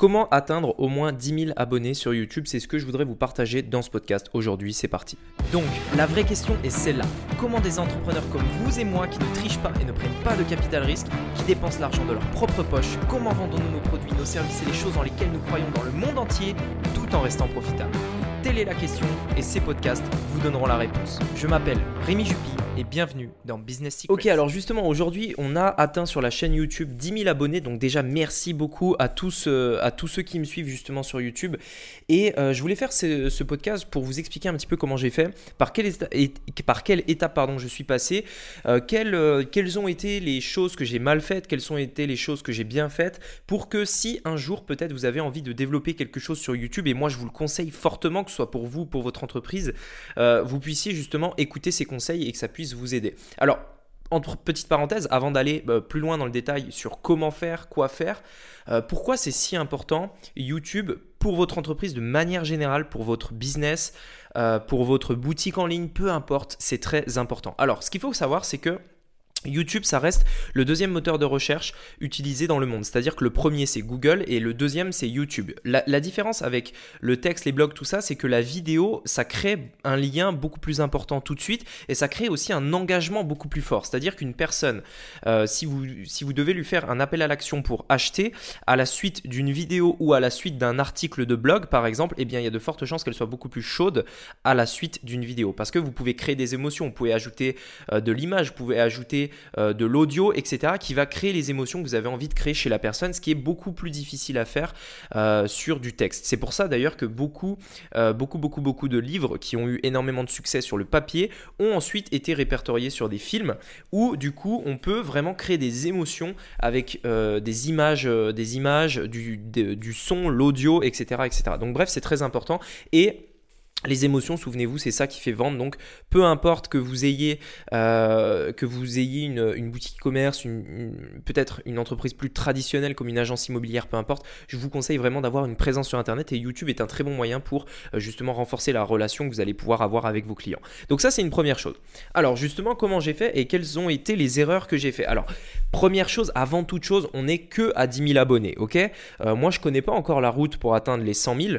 Comment atteindre au moins 10 000 abonnés sur YouTube? C'est ce que je voudrais vous partager dans ce podcast aujourd'hui. C'est parti. Donc, la vraie question est celle-là. Comment des entrepreneurs comme vous et moi qui ne trichent pas et ne prennent pas de capital risque, qui dépensent l'argent de leur propre poche, comment vendons-nous nos produits, nos services et les choses dans lesquelles nous croyons dans le monde entier tout en restant profitables? Telle est la question et ces podcasts vous donneront la réponse. Je m'appelle Rémi Jupy et bienvenue dans Business Secrets. Ok, alors justement aujourd'hui on a atteint sur la chaîne YouTube 10 000 abonnés, donc déjà merci beaucoup à tous, euh, à tous ceux qui me suivent justement sur YouTube. Et euh, je voulais faire ce, podcast pour vous expliquer un petit peu comment j'ai fait, par quelle, par quelle étape pardon, je suis passé, euh, quelles, ont été les choses que j'ai mal faites, quelles ont été les choses que j'ai bien faites, pour que si un jour peut-être vous avez envie de développer quelque chose sur YouTube, et moi je vous le conseille fortement, soit pour vous, pour votre entreprise, vous puissiez justement écouter ces conseils et que ça puisse vous aider. Alors, entre petites parenthèses, avant d'aller euh, plus loin dans le détail sur comment faire, quoi faire, euh, pourquoi c'est si important YouTube pour votre entreprise de manière générale, pour votre business, pour votre boutique en ligne, peu importe, c'est très important. Alors, ce qu'il faut savoir, c'est que YouTube, ça reste le deuxième moteur de recherche utilisé dans le monde. C'est-à-dire que le premier, c'est Google et le deuxième, c'est YouTube. La, différence avec le texte, les blogs, tout ça, c'est que la vidéo, ça crée un lien beaucoup plus important tout de suite et ça crée aussi un engagement beaucoup plus fort. C'est-à-dire qu'une personne, euh, si, vous, devez lui faire un appel à l'action pour acheter, à la suite d'une vidéo ou à la suite d'un article de blog, par exemple, eh bien, il y a de fortes chances qu'elle soit beaucoup plus chaude à la suite d'une vidéo. Parce que vous pouvez créer des émotions, vous pouvez ajouter euh, de l'image, vous pouvez ajouter euh, de l'audio, etc., qui va créer les émotions que vous avez envie de créer chez la personne, ce qui est beaucoup plus difficile à faire euh, sur du texte. C'est pour ça d'ailleurs que beaucoup, euh, beaucoup, beaucoup, beaucoup de livres qui ont eu énormément de succès sur le papier ont ensuite été répertoriés sur des films où du coup on peut vraiment créer des émotions avec des images, des images, du, du son, l'audio, etc., etc. Donc bref, c'est très important et les émotions, souvenez-vous, c'est ça qui fait vendre. Donc, peu importe que vous ayez, euh, une, boutique e-commerce, peut-être une entreprise plus traditionnelle comme une agence immobilière, peu importe, je vous conseille vraiment d'avoir une présence sur Internet et YouTube est un très bon moyen pour euh, justement renforcer la relation que vous allez pouvoir avoir avec vos clients. Donc ça, c'est une première chose. Alors, justement, comment j'ai fait et quelles ont été les erreurs que j'ai fait? Alors, première chose, avant toute chose, on n'est que à 10 000 abonnés, ok? Euh, Moi, je connais pas encore la route pour atteindre les 100 000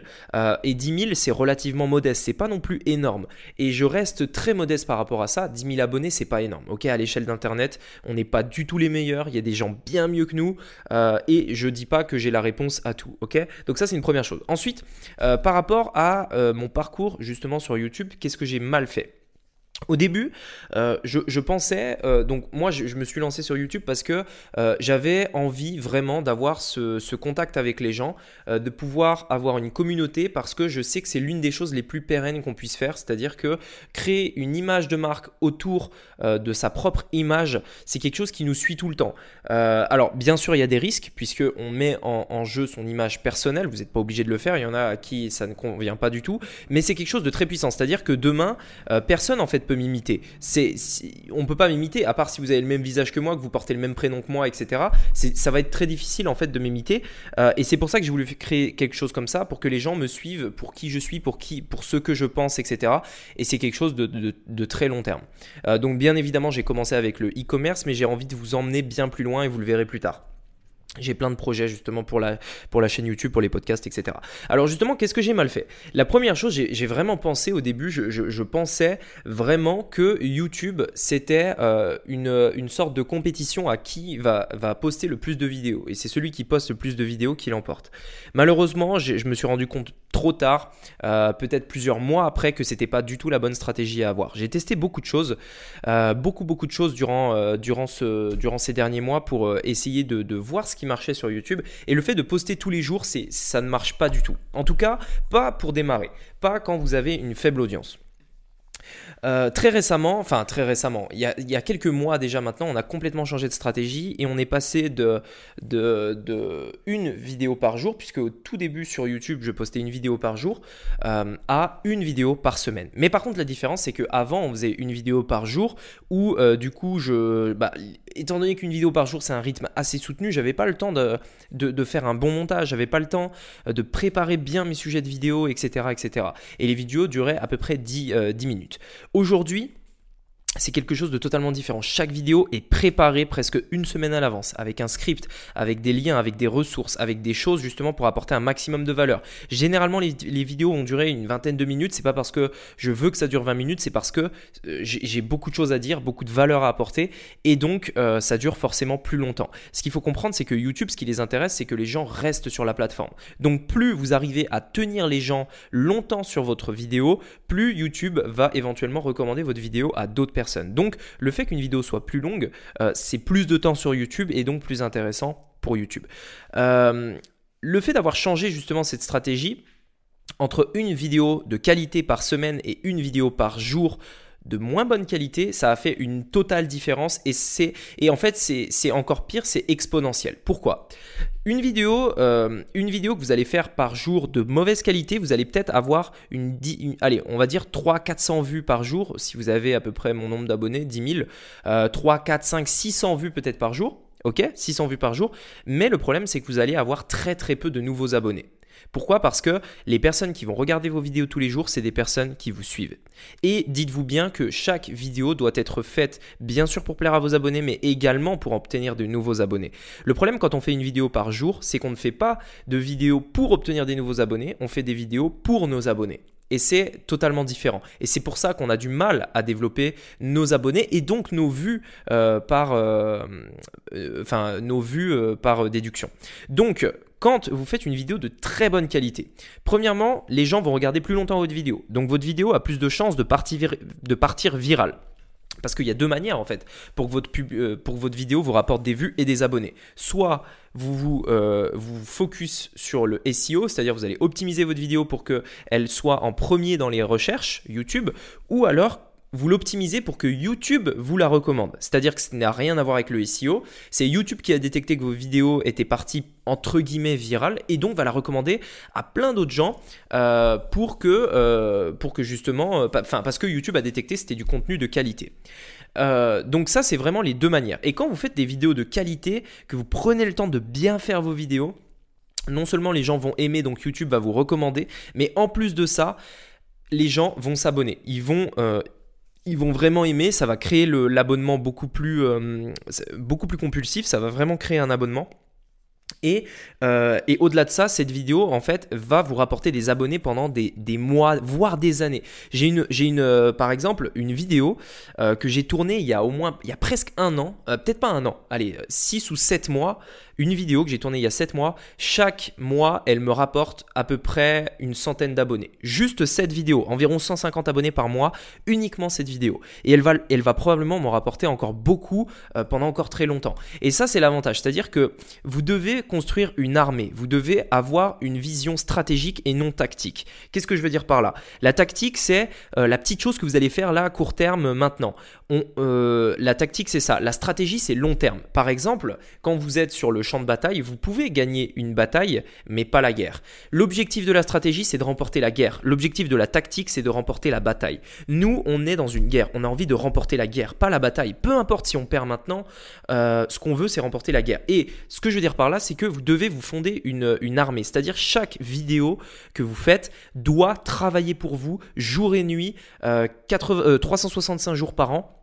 et 10 000, c'est relativement modeste c'est pas non plus énorme. Et je reste très modeste par rapport à ça. 10 000 abonnés, c'est pas énorme. Ok, à l'échelle d'Internet, on n'est pas du tout les meilleurs. Il y a des gens bien mieux que nous. Euh, et je dis pas que j'ai la réponse à tout. Ok, donc ça c'est une première chose. Ensuite, euh, par rapport à euh, mon parcours justement sur YouTube, qu'est-ce que j'ai mal fait? Au début, euh, je, pensais, euh, donc moi je, me suis lancé sur YouTube parce que euh, j'avais envie vraiment d'avoir ce, contact avec les gens, de pouvoir avoir une communauté parce que je sais que c'est l'une des choses les plus pérennes qu'on puisse faire, c'est-à-dire que créer une image de marque autour de sa propre image, c'est quelque chose qui nous suit tout le temps. alors bien sûr il y a des risques puisque on met en, jeu son image personnelle, vous n'êtes pas obligé de le faire, il y en a à qui ça ne convient pas du tout, mais c'est quelque chose de très puissant, c'est-à-dire que demain personne en fait m'imiter. C'est, on peut pas m'imiter, à part si vous avez le même visage que moi, que vous portez le même prénom que moi, etc. ça va être très difficile en fait de m'imiter. Euh, et c'est pour ça que j'ai voulu créer quelque chose comme ça, pour que les gens me suivent pour qui je suis, pour, qui, pour ce que je pense, etc. Et c'est quelque chose de, très long terme. Euh, donc bien évidemment, j'ai commencé avec le e-commerce, mais j'ai envie de vous emmener bien plus loin et vous le verrez plus tard. J'ai plein de projets justement pour la, pour la chaîne YouTube, pour les podcasts, etc. Alors justement, qu'est-ce que j'ai mal fait? La première chose, j'ai vraiment pensé au début, je, je, pensais vraiment que YouTube, c'était euh, une, une, sorte de compétition à qui va, va poster le plus de vidéos. Et c'est celui qui poste le plus de vidéos qui l'emporte. Malheureusement, je me suis rendu compte trop tard, euh, peut-être plusieurs mois après, que c'était pas du tout la bonne stratégie à avoir. J'ai testé beaucoup de choses, euh, beaucoup beaucoup de choses durant, durant ces derniers mois pour essayer de, de voir ce qui marchait sur YouTube. Et le fait de poster tous les jours, c'est, ça ne marche pas du tout. En tout cas, pas pour démarrer, pas quand vous avez une faible audience. Euh, très récemment, enfin très récemment, il y, a, quelques mois déjà maintenant, on a complètement changé de stratégie et on est passé de, une vidéo par jour, puisque au tout début sur YouTube, je postais une vidéo par jour, euh, à une vidéo par semaine. Mais par contre, la différence, c'est qu'avant, on faisait une vidéo par jour, où euh, du coup, je, bah, étant donné qu'une vidéo par jour, c'est un rythme assez soutenu, j'avais pas le temps de, faire un bon montage, j'avais pas le temps de préparer bien mes sujets de vidéo, etc. etc. Et les vidéos duraient à peu près 10, 10 minutes. Aujourd'hui, c'est quelque chose de totalement différent. Chaque vidéo est préparée presque une semaine à l'avance, avec un script, avec des liens, avec des ressources, avec des choses justement pour apporter un maximum de valeur. Généralement, les, vidéos ont duré une vingtaine de minutes. C'est pas parce que je veux que ça dure 20 minutes, c'est parce que euh, j'ai beaucoup de choses à dire, beaucoup de valeur à apporter, et donc euh, ça dure forcément plus longtemps. Ce qu'il faut comprendre, c'est que YouTube, ce qui les intéresse, c'est que les gens restent sur la plateforme. Donc plus vous arrivez à tenir les gens longtemps sur votre vidéo, plus YouTube va éventuellement recommander votre vidéo à d'autres personnes donc le fait qu'une vidéo soit plus longue, euh, c'est plus de temps sur YouTube et donc plus intéressant pour YouTube. Euh, le fait d'avoir changé justement cette stratégie entre une vidéo de qualité par semaine et une vidéo par jour de moins bonne qualité, ça a fait une totale différence et c'est en fait c'est encore pire, c'est exponentiel. Pourquoi? Une vidéo, euh, une vidéo que vous allez faire par jour de mauvaise qualité, vous allez peut-être avoir une, allez, on va dire 3 400 vues par jour si vous avez à peu près mon nombre d'abonnés, 10 000, euh, 3 4 5 600 vues peut-être par jour. OK? 600 vues par jour, mais le problème c'est que vous allez avoir très très peu de nouveaux abonnés. Pourquoi? Parce que les personnes qui vont regarder vos vidéos tous les jours, c'est des personnes qui vous suivent. Et dites-vous bien que chaque vidéo doit être faite bien sûr pour plaire à vos abonnés, mais également pour obtenir de nouveaux abonnés. Le problème quand on fait une vidéo par jour, c'est qu'on ne fait pas de vidéos pour obtenir des nouveaux abonnés, on fait des vidéos pour nos abonnés. Et c'est totalement différent. Et c'est pour ça qu'on a du mal à développer nos abonnés et donc nos vues euh, par, euh, euh, vues par déduction. Donc, quand vous faites une vidéo de très bonne qualité. Premièrement, les gens vont regarder plus longtemps votre vidéo. Donc votre vidéo a plus de chances de partir, de partir virale. Parce qu'il y a deux manières en fait pour que, votre euh, pour votre vidéo vous rapporte des vues et des abonnés. Soit vous vous, euh, vous focus sur le SEO, c'est-à-dire vous allez optimiser votre vidéo pour qu'elle soit en premier dans les recherches YouTube, ou alors vous l'optimisez pour que YouTube vous la recommande. C'est-à-dire que ça n'a rien à voir avec le SEO. C'est YouTube qui a détecté que vos vidéos étaient parties entre guillemets virales et donc va la recommander à plein d'autres gens euh, pour, que, euh, pour que justement, euh, enfin parce que YouTube a détecté que c'était du contenu de qualité. donc ça c'est vraiment les deux manières. Et quand vous faites des vidéos de qualité, que vous prenez le temps de bien faire vos vidéos, non seulement les gens vont aimer, donc YouTube va vous recommander, mais en plus de ça, les gens vont s'abonner. Ils vont ils vont vraiment aimer, ça va créer l'abonnement beaucoup, plus, euh, beaucoup plus compulsif, ça va vraiment créer un abonnement. Et, euh, et au-delà de ça, cette vidéo, en fait, va vous rapporter des abonnés pendant des, des mois, voire des années. J'ai une, une euh, par exemple, une vidéo que j'ai tournée il y a au moins, il y a presque un an, peut-être pas un an, allez, 6 ou 7 mois, une vidéo que j'ai tournée il y a 7 mois. Chaque mois, elle me rapporte à peu près une centaine d'abonnés. Juste cette vidéo, environ 150 abonnés par mois, uniquement cette vidéo. Et elle va, elle va probablement m'en rapporter encore beaucoup euh, pendant encore très longtemps. Et ça, c'est l'avantage. C'est-à-dire que vous devez construire une armée. Vous devez avoir une vision stratégique et non tactique. Qu'est-ce que je veux dire par là? La tactique, c'est euh, la petite chose que vous allez faire là à court terme maintenant. On, euh, la tactique, c'est ça. La stratégie, c'est long terme. Par exemple, quand vous êtes sur le de bataille, vous pouvez gagner une bataille, mais pas la guerre. L'objectif de la stratégie, c'est de remporter la guerre. L'objectif de la tactique, c'est de remporter la bataille. Nous, on est dans une guerre. On a envie de remporter la guerre, pas la bataille. Peu importe si on perd maintenant, euh, ce qu'on veut, c'est remporter la guerre. Et ce que je veux dire par là, c'est que vous devez vous fonder une, armée. C'est-à-dire chaque vidéo que vous faites doit travailler pour vous jour et nuit, 365 euh, euh, jours par an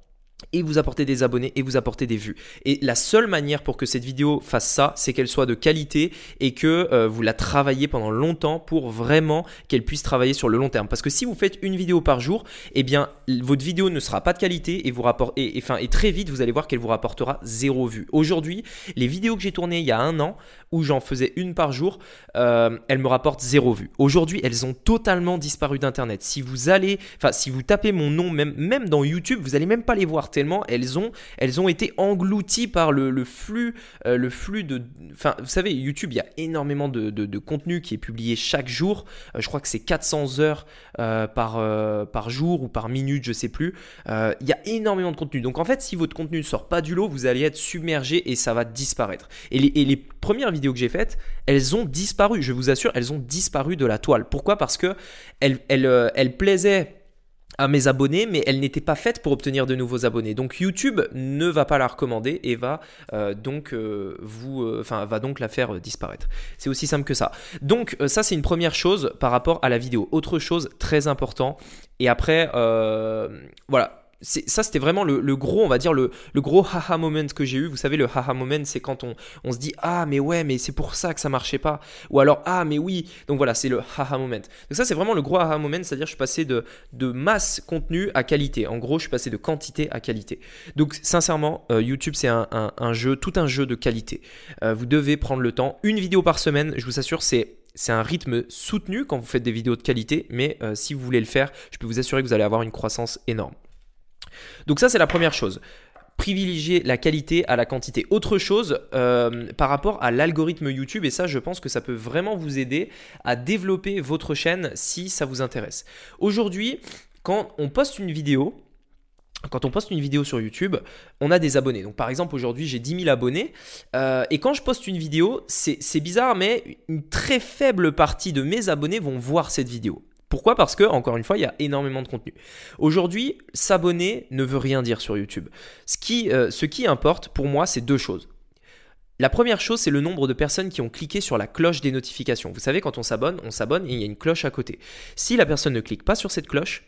et vous apporter des abonnés et vous apporter des vues. Et la seule manière pour que cette vidéo fasse ça, c'est qu'elle soit de qualité et que euh, vous la travaillez pendant longtemps pour vraiment qu'elle puisse travailler sur le long terme. Parce que si vous faites une vidéo par jour, eh bien votre vidéo ne sera pas de qualité et vous rapport et, et très vite vous allez voir qu'elle vous rapportera zéro vue. Aujourd'hui, les vidéos que j'ai tournées il y a un an où j'en faisais une par jour, euh, elles me rapportent zéro vue. Aujourd'hui, elles ont totalement disparu d'internet. Si vous allez, enfin si vous tapez mon nom même même dans YouTube, vous allez même pas les voir tellement elles ont, elles ont été englouties par le, flux, euh, le flux de... Enfin, vous savez, YouTube, il y a énormément de, de, contenu qui est publié chaque jour. Euh, je crois que c'est 400 heures euh, par, par jour ou par minute, je sais plus. il y a énormément de contenu. Donc en fait, si votre contenu ne sort pas du lot, vous allez être submergé et ça va disparaître. Et les, et les premières vidéos que j'ai faites, elles ont disparu. Je vous assure, elles ont disparu de la toile. Pourquoi? Parce que elles, elles, elles plaisaient à mes abonnés, mais elle n'était pas faite pour obtenir de nouveaux abonnés. Donc YouTube ne va pas la recommander et va euh, donc euh, vous, euh, enfin va donc la faire disparaître. C'est aussi simple que ça. Donc ça c'est une première chose par rapport à la vidéo. Autre chose très important. Et après, voilà, ça c'était vraiment le, gros on va dire le, gros haha moment que j'ai eu. Vous savez le haha moment c'est quand on, se dit ah mais ouais mais c'est pour ça que ça marchait pas. Ou alors ah mais oui. Donc voilà c'est le haha moment. Donc ça c'est vraiment le gros haha moment c'est à dire je suis passé de, masse contenu à qualité. En gros je suis passé de quantité à qualité. Donc sincèrement euh, YouTube c'est un, jeu tout un jeu de qualité. Euh, vous devez prendre le temps. Une vidéo par semaine je vous assure c'est c'est un rythme soutenu quand vous faites des vidéos de qualité, mais euh, si vous voulez le faire, je peux vous assurer que vous allez avoir une croissance énorme. Donc ça, c'est la première chose privilégier la qualité à la quantité. Autre chose euh, par rapport à l'algorithme YouTube, et ça je pense que ça peut vraiment vous aider à développer votre chaîne si ça vous intéresse. Aujourd'hui, quand on poste une vidéo, quand on poste une vidéo sur YouTube, on a des abonnés. Donc par exemple aujourd'hui j'ai 10 000 abonnés euh, et quand je poste une vidéo, c'est bizarre mais une très faible partie de mes abonnés vont voir cette vidéo. Pourquoi? Parce que, encore une fois, il y a énormément de contenu. Aujourd'hui, s'abonner ne veut rien dire sur YouTube. Ce qui, euh, ce qui importe pour moi, c'est deux choses. La première chose, c'est le nombre de personnes qui ont cliqué sur la cloche des notifications. Vous savez, quand on s'abonne, on s'abonne et il y a une cloche à côté. Si la personne ne clique pas sur cette cloche,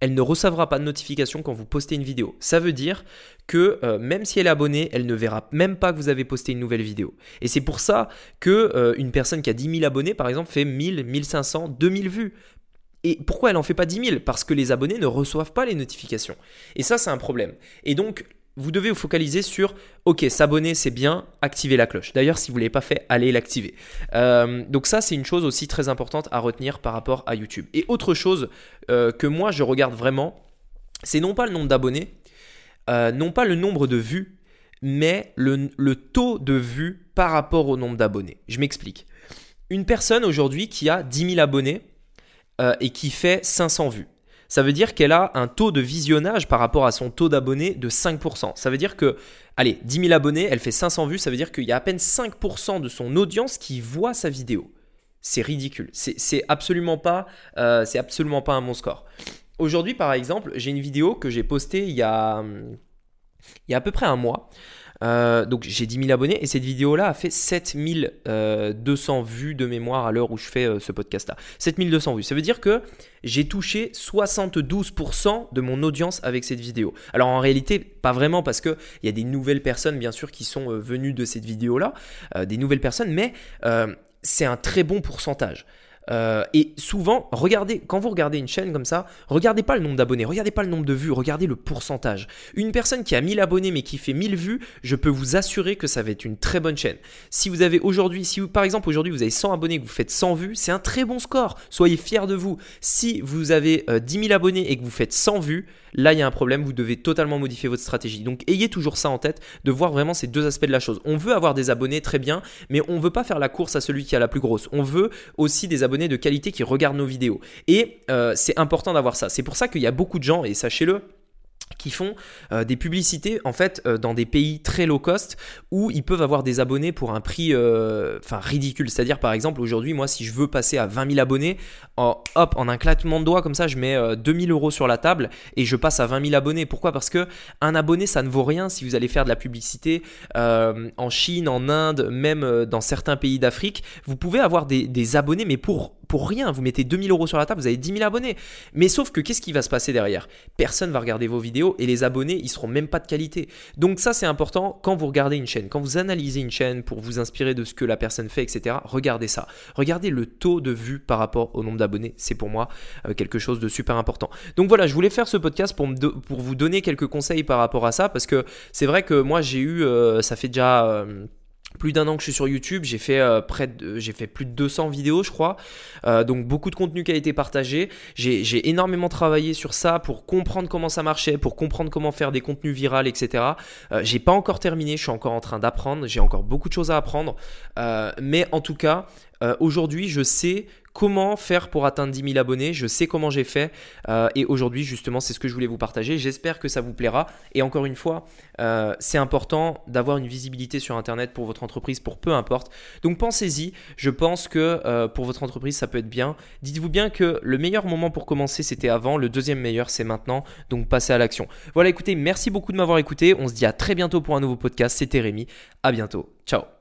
elle ne recevra pas de notification quand vous postez une vidéo. Ça veut dire que euh, même si elle est abonnée, elle ne verra même pas que vous avez posté une nouvelle vidéo. Et c'est pour ça que euh, une personne qui a 10 000 abonnés, par exemple, fait 1000, 1500, 2000 vues. Et pourquoi elle n'en fait pas 10 000 Parce que les abonnés ne reçoivent pas les notifications. Et ça, c'est un problème. Et donc, vous devez vous focaliser sur, ok, s'abonner c'est bien, activer la cloche. D'ailleurs, si vous ne l'avez pas fait, allez l'activer. Euh, donc ça, c'est une chose aussi très importante à retenir par rapport à YouTube. Et autre chose euh, que moi, je regarde vraiment, c'est non pas le nombre d'abonnés, euh, non pas le nombre de vues, mais le, le taux de vues par rapport au nombre d'abonnés. Je m'explique. Une personne aujourd'hui qui a 10 000 abonnés, euh, et qui fait 500 vues. Ça veut dire qu'elle a un taux de visionnage par rapport à son taux d'abonnés de 5%. Ça veut dire que, allez, 10 000 abonnés, elle fait 500 vues, ça veut dire qu'il y a à peine 5% de son audience qui voit sa vidéo. C'est ridicule. C'est absolument, pas, euh, absolument pas un bon score. Aujourd'hui, par exemple, j'ai une vidéo que j'ai postée il y a, il y a à peu près un mois. Euh, donc j'ai 10 000 abonnés et cette vidéo-là a fait 7200 euh, vues de mémoire à l'heure où je fais euh, ce podcast-là. 7200 vues. Ça veut dire que j'ai touché 72% de mon audience avec cette vidéo. Alors en réalité, pas vraiment parce qu'il y a des nouvelles personnes bien sûr qui sont venues de cette vidéo-là, des nouvelles personnes, mais c'est un très bon pourcentage. Euh, et souvent, regardez, quand vous regardez une chaîne comme ça, regardez pas le nombre d'abonnés, regardez pas le nombre de vues, regardez le pourcentage. Une personne qui a 1000 abonnés mais qui fait 1000 vues, je peux vous assurer que ça va être une très bonne chaîne. Si vous avez aujourd'hui, si par exemple aujourd'hui vous avez 100 abonnés et que vous faites 100 vues, c'est un très bon score. Soyez fiers de vous. Si vous avez 10 euh, 000 abonnés et que vous faites 100 vues, là il y a un problème, vous devez totalement modifier votre stratégie. Donc ayez toujours ça en tête, de voir vraiment ces deux aspects de la chose. On veut avoir des abonnés très bien, mais on veut pas faire la course à celui qui a la plus grosse. On veut aussi des abonnés de qualité qui regardent nos vidéos. Et euh, c'est important d'avoir ça. C'est pour ça qu'il y a beaucoup de gens, et sachez-le, qui font euh, des publicités en fait euh, dans des pays très low cost où ils peuvent avoir des abonnés pour un prix euh, enfin ridicule. C'est-à-dire par exemple aujourd'hui moi si je veux passer à 20 000 abonnés, hop en un claquement de doigts comme ça je mets 2000 euros sur la table et je passe à 20 000 abonnés. Pourquoi? Parce que un abonné ça ne vaut rien si vous allez faire de la publicité en Chine, en Inde, même dans certains pays d'Afrique. Vous pouvez avoir des abonnés mais pour pour rien. Vous mettez 2000 euros sur la table, vous avez 10 000 abonnés. Mais sauf que qu'est-ce qui va se passer derrière? Personne va regarder vos vidéos et les abonnés, ils seront même pas de qualité. Donc ça, c'est important quand vous regardez une chaîne, quand vous analysez une chaîne pour vous inspirer de ce que la personne fait, etc. Regardez ça. Regardez le taux de vues par rapport au nombre d'abonnés. C'est pour moi euh, quelque chose de super important. Donc voilà, je voulais faire ce podcast pour, pour vous donner quelques conseils par rapport à ça parce que c'est vrai que moi, j'ai eu, euh, ça fait déjà... Euh, plus d'un an que je suis sur YouTube, j'ai fait euh, plus de 200 vidéos, je crois. Euh, donc beaucoup de contenu qui a été partagé. J'ai énormément travaillé sur ça pour comprendre comment ça marchait, pour comprendre comment faire des contenus viraux, etc. Euh, j'ai pas encore terminé, je suis encore en train d'apprendre. J'ai encore beaucoup de choses à apprendre. mais en tout cas, aujourd'hui, je sais comment faire pour atteindre 10 000 abonnés. Je sais comment j'ai fait. Euh, et aujourd'hui, justement, c'est ce que je voulais vous partager. J'espère que ça vous plaira. Et encore une fois, euh, c'est important d'avoir une visibilité sur Internet pour votre entreprise, pour peu importe. Donc pensez-y. Je pense que euh, pour votre entreprise, ça peut être bien. Dites-vous bien que le meilleur moment pour commencer, c'était avant. Le deuxième meilleur, c'est maintenant. Donc passez à l'action. Voilà, écoutez, merci beaucoup de m'avoir écouté. On se dit à très bientôt pour un nouveau podcast. C'était Rémi. À bientôt. Ciao.